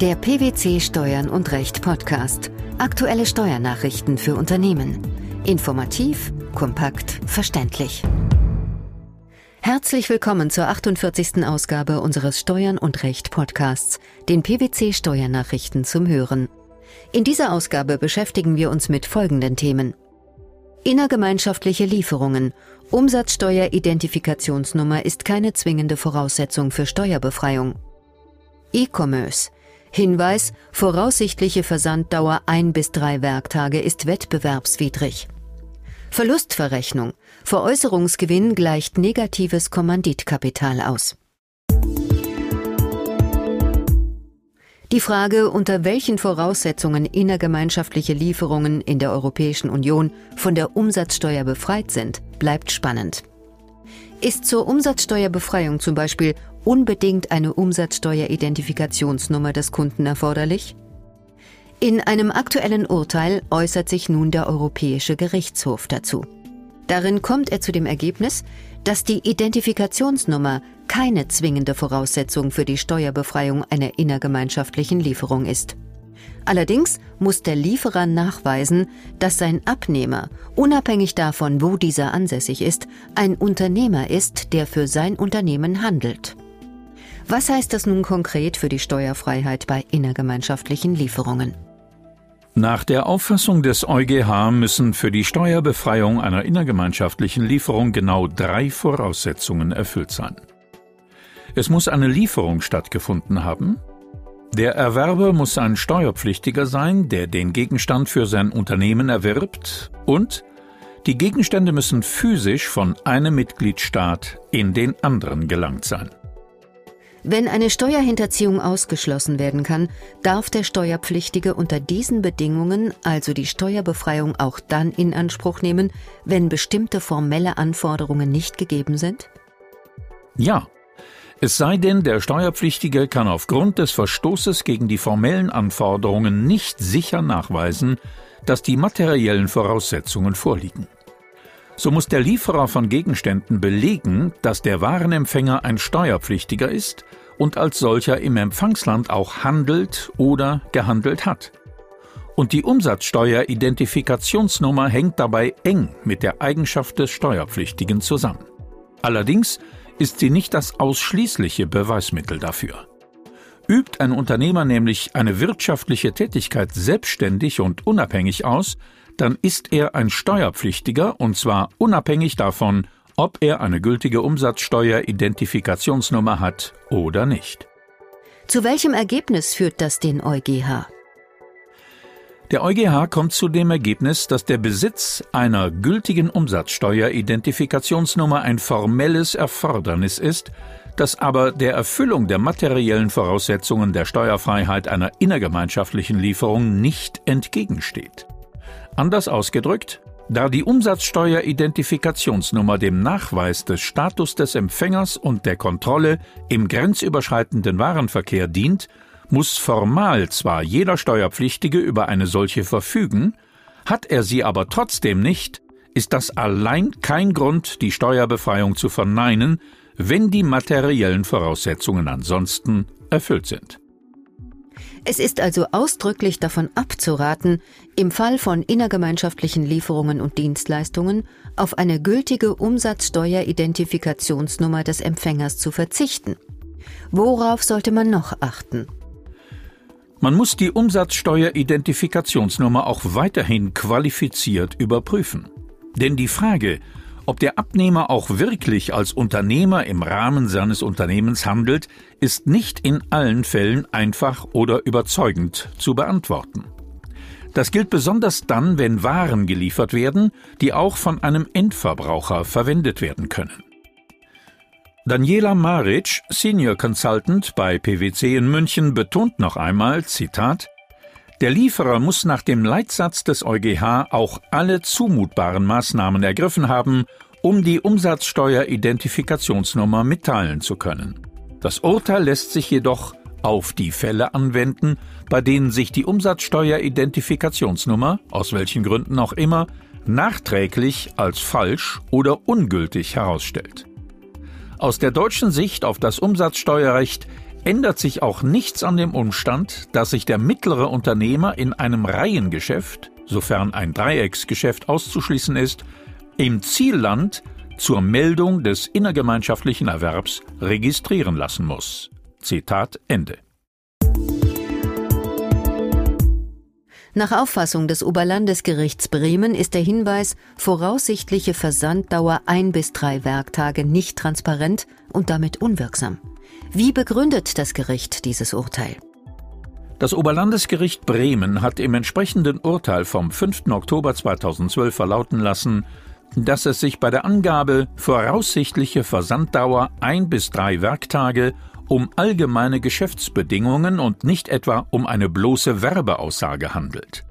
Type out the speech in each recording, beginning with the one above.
Der PwC Steuern und Recht Podcast. Aktuelle Steuernachrichten für Unternehmen. Informativ, kompakt, verständlich. Herzlich willkommen zur 48. Ausgabe unseres Steuern und Recht Podcasts, den PwC Steuernachrichten zum Hören. In dieser Ausgabe beschäftigen wir uns mit folgenden Themen. Innergemeinschaftliche Lieferungen. Umsatzsteueridentifikationsnummer ist keine zwingende Voraussetzung für Steuerbefreiung. E-Commerce. Hinweis, voraussichtliche Versanddauer ein bis drei Werktage ist wettbewerbswidrig. Verlustverrechnung. Veräußerungsgewinn gleicht negatives Kommanditkapital aus. Die Frage, unter welchen Voraussetzungen innergemeinschaftliche Lieferungen in der Europäischen Union von der Umsatzsteuer befreit sind, bleibt spannend. Ist zur Umsatzsteuerbefreiung zum Beispiel unbedingt eine Umsatzsteueridentifikationsnummer des Kunden erforderlich? In einem aktuellen Urteil äußert sich nun der Europäische Gerichtshof dazu. Darin kommt er zu dem Ergebnis, dass die Identifikationsnummer keine zwingende Voraussetzung für die Steuerbefreiung einer innergemeinschaftlichen Lieferung ist. Allerdings muss der Lieferer nachweisen, dass sein Abnehmer, unabhängig davon, wo dieser ansässig ist, ein Unternehmer ist, der für sein Unternehmen handelt. Was heißt das nun konkret für die Steuerfreiheit bei innergemeinschaftlichen Lieferungen? Nach der Auffassung des EuGH müssen für die Steuerbefreiung einer innergemeinschaftlichen Lieferung genau drei Voraussetzungen erfüllt sein. Es muss eine Lieferung stattgefunden haben, der Erwerber muss ein Steuerpflichtiger sein, der den Gegenstand für sein Unternehmen erwirbt, und die Gegenstände müssen physisch von einem Mitgliedstaat in den anderen gelangt sein. Wenn eine Steuerhinterziehung ausgeschlossen werden kann, darf der Steuerpflichtige unter diesen Bedingungen also die Steuerbefreiung auch dann in Anspruch nehmen, wenn bestimmte formelle Anforderungen nicht gegeben sind? Ja. Es sei denn, der Steuerpflichtige kann aufgrund des Verstoßes gegen die formellen Anforderungen nicht sicher nachweisen, dass die materiellen Voraussetzungen vorliegen. So muss der Lieferer von Gegenständen belegen, dass der Warenempfänger ein Steuerpflichtiger ist und als solcher im Empfangsland auch handelt oder gehandelt hat. Und die Umsatzsteueridentifikationsnummer hängt dabei eng mit der Eigenschaft des Steuerpflichtigen zusammen. Allerdings ist sie nicht das ausschließliche Beweismittel dafür. Übt ein Unternehmer nämlich eine wirtschaftliche Tätigkeit selbstständig und unabhängig aus, dann ist er ein Steuerpflichtiger und zwar unabhängig davon, ob er eine gültige Umsatzsteueridentifikationsnummer hat oder nicht. Zu welchem Ergebnis führt das den EuGH? Der EuGH kommt zu dem Ergebnis, dass der Besitz einer gültigen Umsatzsteueridentifikationsnummer ein formelles Erfordernis ist, das aber der Erfüllung der materiellen Voraussetzungen der Steuerfreiheit einer innergemeinschaftlichen Lieferung nicht entgegensteht. Anders ausgedrückt, da die Umsatzsteueridentifikationsnummer dem Nachweis des Status des Empfängers und der Kontrolle im grenzüberschreitenden Warenverkehr dient, muss formal zwar jeder Steuerpflichtige über eine solche verfügen, hat er sie aber trotzdem nicht, ist das allein kein Grund, die Steuerbefreiung zu verneinen, wenn die materiellen Voraussetzungen ansonsten erfüllt sind. Es ist also ausdrücklich davon abzuraten, im Fall von innergemeinschaftlichen Lieferungen und Dienstleistungen auf eine gültige Umsatzsteueridentifikationsnummer des Empfängers zu verzichten. Worauf sollte man noch achten? Man muss die Umsatzsteueridentifikationsnummer auch weiterhin qualifiziert überprüfen. Denn die Frage, ob der Abnehmer auch wirklich als Unternehmer im Rahmen seines Unternehmens handelt, ist nicht in allen Fällen einfach oder überzeugend zu beantworten. Das gilt besonders dann, wenn Waren geliefert werden, die auch von einem Endverbraucher verwendet werden können. Daniela Maric, Senior Consultant bei PwC in München, betont noch einmal, Zitat, der Lieferer muss nach dem Leitsatz des EuGH auch alle zumutbaren Maßnahmen ergriffen haben, um die Umsatzsteueridentifikationsnummer mitteilen zu können. Das Urteil lässt sich jedoch auf die Fälle anwenden, bei denen sich die Umsatzsteueridentifikationsnummer, aus welchen Gründen auch immer, nachträglich als falsch oder ungültig herausstellt. Aus der deutschen Sicht auf das Umsatzsteuerrecht ändert sich auch nichts an dem Umstand, dass sich der mittlere Unternehmer in einem Reihengeschäft, sofern ein Dreiecksgeschäft auszuschließen ist, im Zielland zur Meldung des innergemeinschaftlichen Erwerbs registrieren lassen muss. Zitat Ende. Nach Auffassung des Oberlandesgerichts Bremen ist der Hinweis voraussichtliche Versanddauer ein bis drei Werktage nicht transparent und damit unwirksam. Wie begründet das Gericht dieses Urteil? Das Oberlandesgericht Bremen hat im entsprechenden Urteil vom 5. Oktober 2012 verlauten lassen, dass es sich bei der Angabe voraussichtliche Versanddauer ein bis drei Werktage um allgemeine Geschäftsbedingungen und nicht etwa um eine bloße Werbeaussage handelt.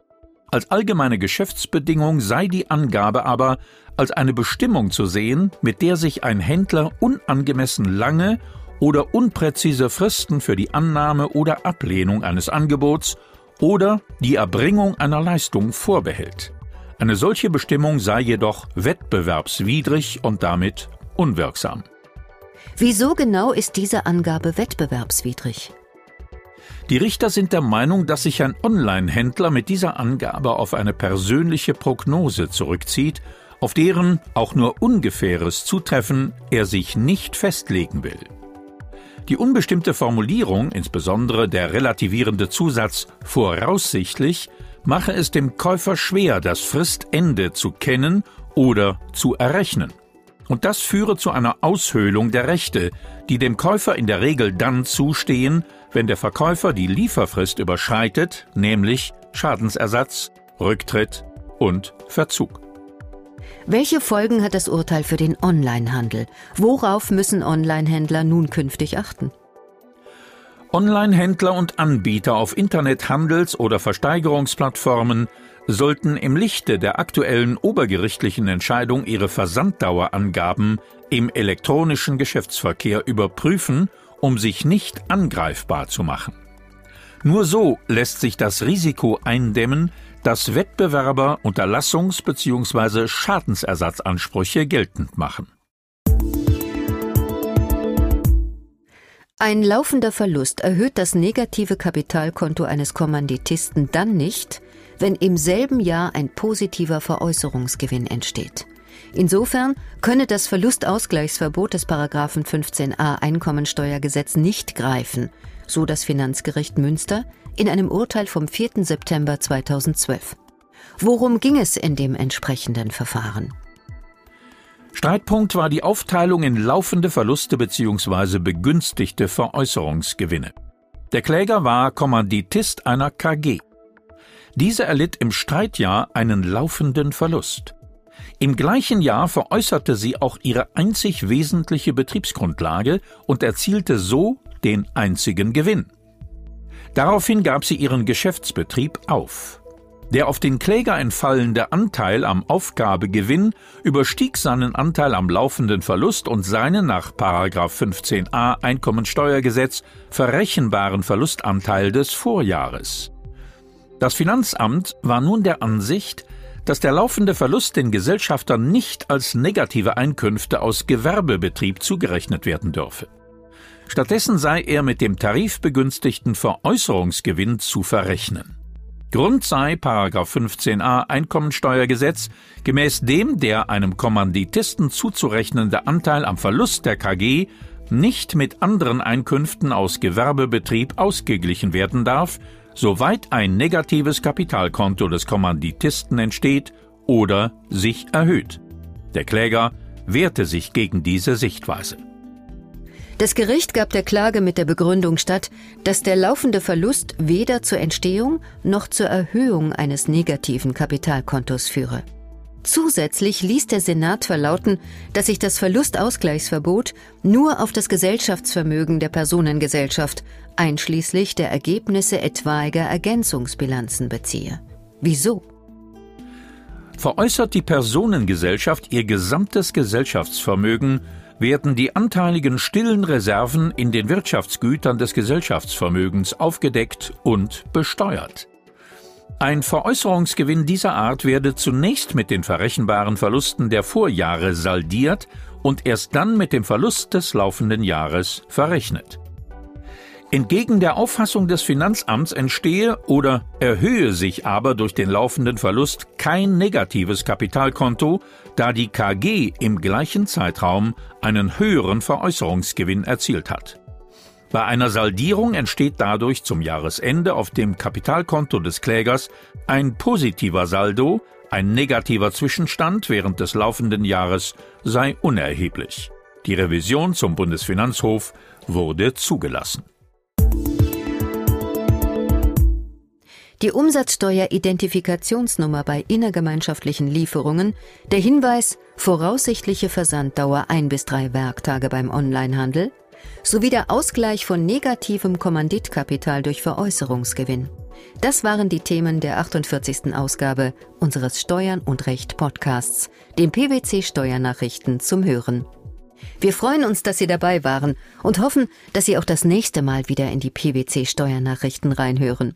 Als allgemeine Geschäftsbedingung sei die Angabe aber als eine Bestimmung zu sehen, mit der sich ein Händler unangemessen lange oder unpräzise Fristen für die Annahme oder Ablehnung eines Angebots oder die Erbringung einer Leistung vorbehält. Eine solche Bestimmung sei jedoch wettbewerbswidrig und damit unwirksam. Wieso genau ist diese Angabe wettbewerbswidrig? Die Richter sind der Meinung, dass sich ein Online-Händler mit dieser Angabe auf eine persönliche Prognose zurückzieht, auf deren auch nur ungefähres Zutreffen er sich nicht festlegen will. Die unbestimmte Formulierung, insbesondere der relativierende Zusatz voraussichtlich, mache es dem Käufer schwer, das Fristende zu kennen oder zu errechnen. Und das führe zu einer Aushöhlung der Rechte, die dem Käufer in der Regel dann zustehen, wenn der Verkäufer die Lieferfrist überschreitet, nämlich Schadensersatz, Rücktritt und Verzug. Welche Folgen hat das Urteil für den Onlinehandel? Worauf müssen Onlinehändler nun künftig achten? Onlinehändler und Anbieter auf Internethandels- oder Versteigerungsplattformen sollten im Lichte der aktuellen obergerichtlichen Entscheidung ihre Versanddauerangaben im elektronischen Geschäftsverkehr überprüfen, um sich nicht angreifbar zu machen. Nur so lässt sich das Risiko eindämmen, dass Wettbewerber Unterlassungs- bzw. Schadensersatzansprüche geltend machen. Ein laufender Verlust erhöht das negative Kapitalkonto eines Kommanditisten dann nicht, wenn im selben Jahr ein positiver Veräußerungsgewinn entsteht. Insofern könne das Verlustausgleichsverbot des Paragraphen 15a Einkommensteuergesetz nicht greifen, so das Finanzgericht Münster in einem Urteil vom 4. September 2012. Worum ging es in dem entsprechenden Verfahren? Streitpunkt war die Aufteilung in laufende Verluste bzw. begünstigte Veräußerungsgewinne. Der Kläger war Kommanditist einer KG. Diese erlitt im Streitjahr einen laufenden Verlust. Im gleichen Jahr veräußerte sie auch ihre einzig wesentliche Betriebsgrundlage und erzielte so den einzigen Gewinn. Daraufhin gab sie ihren Geschäftsbetrieb auf. Der auf den Kläger entfallende Anteil am Aufgabegewinn überstieg seinen Anteil am laufenden Verlust und seinen nach 15a Einkommensteuergesetz verrechenbaren Verlustanteil des Vorjahres. Das Finanzamt war nun der Ansicht, dass der laufende Verlust den Gesellschaftern nicht als negative Einkünfte aus Gewerbebetrieb zugerechnet werden dürfe. Stattdessen sei er mit dem tarifbegünstigten Veräußerungsgewinn zu verrechnen. Grund sei 15a Einkommensteuergesetz, gemäß dem der einem Kommanditisten zuzurechnende Anteil am Verlust der KG nicht mit anderen Einkünften aus Gewerbebetrieb ausgeglichen werden darf soweit ein negatives Kapitalkonto des Kommanditisten entsteht oder sich erhöht. Der Kläger wehrte sich gegen diese Sichtweise. Das Gericht gab der Klage mit der Begründung statt, dass der laufende Verlust weder zur Entstehung noch zur Erhöhung eines negativen Kapitalkontos führe. Zusätzlich ließ der Senat verlauten, dass sich das Verlustausgleichsverbot nur auf das Gesellschaftsvermögen der Personengesellschaft, einschließlich der Ergebnisse etwaiger Ergänzungsbilanzen beziehe. Wieso? Veräußert die Personengesellschaft ihr gesamtes Gesellschaftsvermögen, werden die anteiligen stillen Reserven in den Wirtschaftsgütern des Gesellschaftsvermögens aufgedeckt und besteuert. Ein Veräußerungsgewinn dieser Art werde zunächst mit den verrechenbaren Verlusten der Vorjahre saldiert und erst dann mit dem Verlust des laufenden Jahres verrechnet. Entgegen der Auffassung des Finanzamts entstehe oder erhöhe sich aber durch den laufenden Verlust kein negatives Kapitalkonto, da die KG im gleichen Zeitraum einen höheren Veräußerungsgewinn erzielt hat. Bei einer Saldierung entsteht dadurch zum Jahresende auf dem Kapitalkonto des Klägers ein positiver Saldo, ein negativer Zwischenstand während des laufenden Jahres sei unerheblich. Die Revision zum Bundesfinanzhof wurde zugelassen. Die Umsatzsteueridentifikationsnummer bei innergemeinschaftlichen Lieferungen, der Hinweis voraussichtliche Versanddauer ein bis drei Werktage beim Onlinehandel sowie der Ausgleich von negativem Kommanditkapital durch Veräußerungsgewinn. Das waren die Themen der 48. Ausgabe unseres Steuern und Recht Podcasts, den PwC Steuernachrichten zum Hören. Wir freuen uns, dass Sie dabei waren und hoffen, dass Sie auch das nächste Mal wieder in die PwC Steuernachrichten reinhören.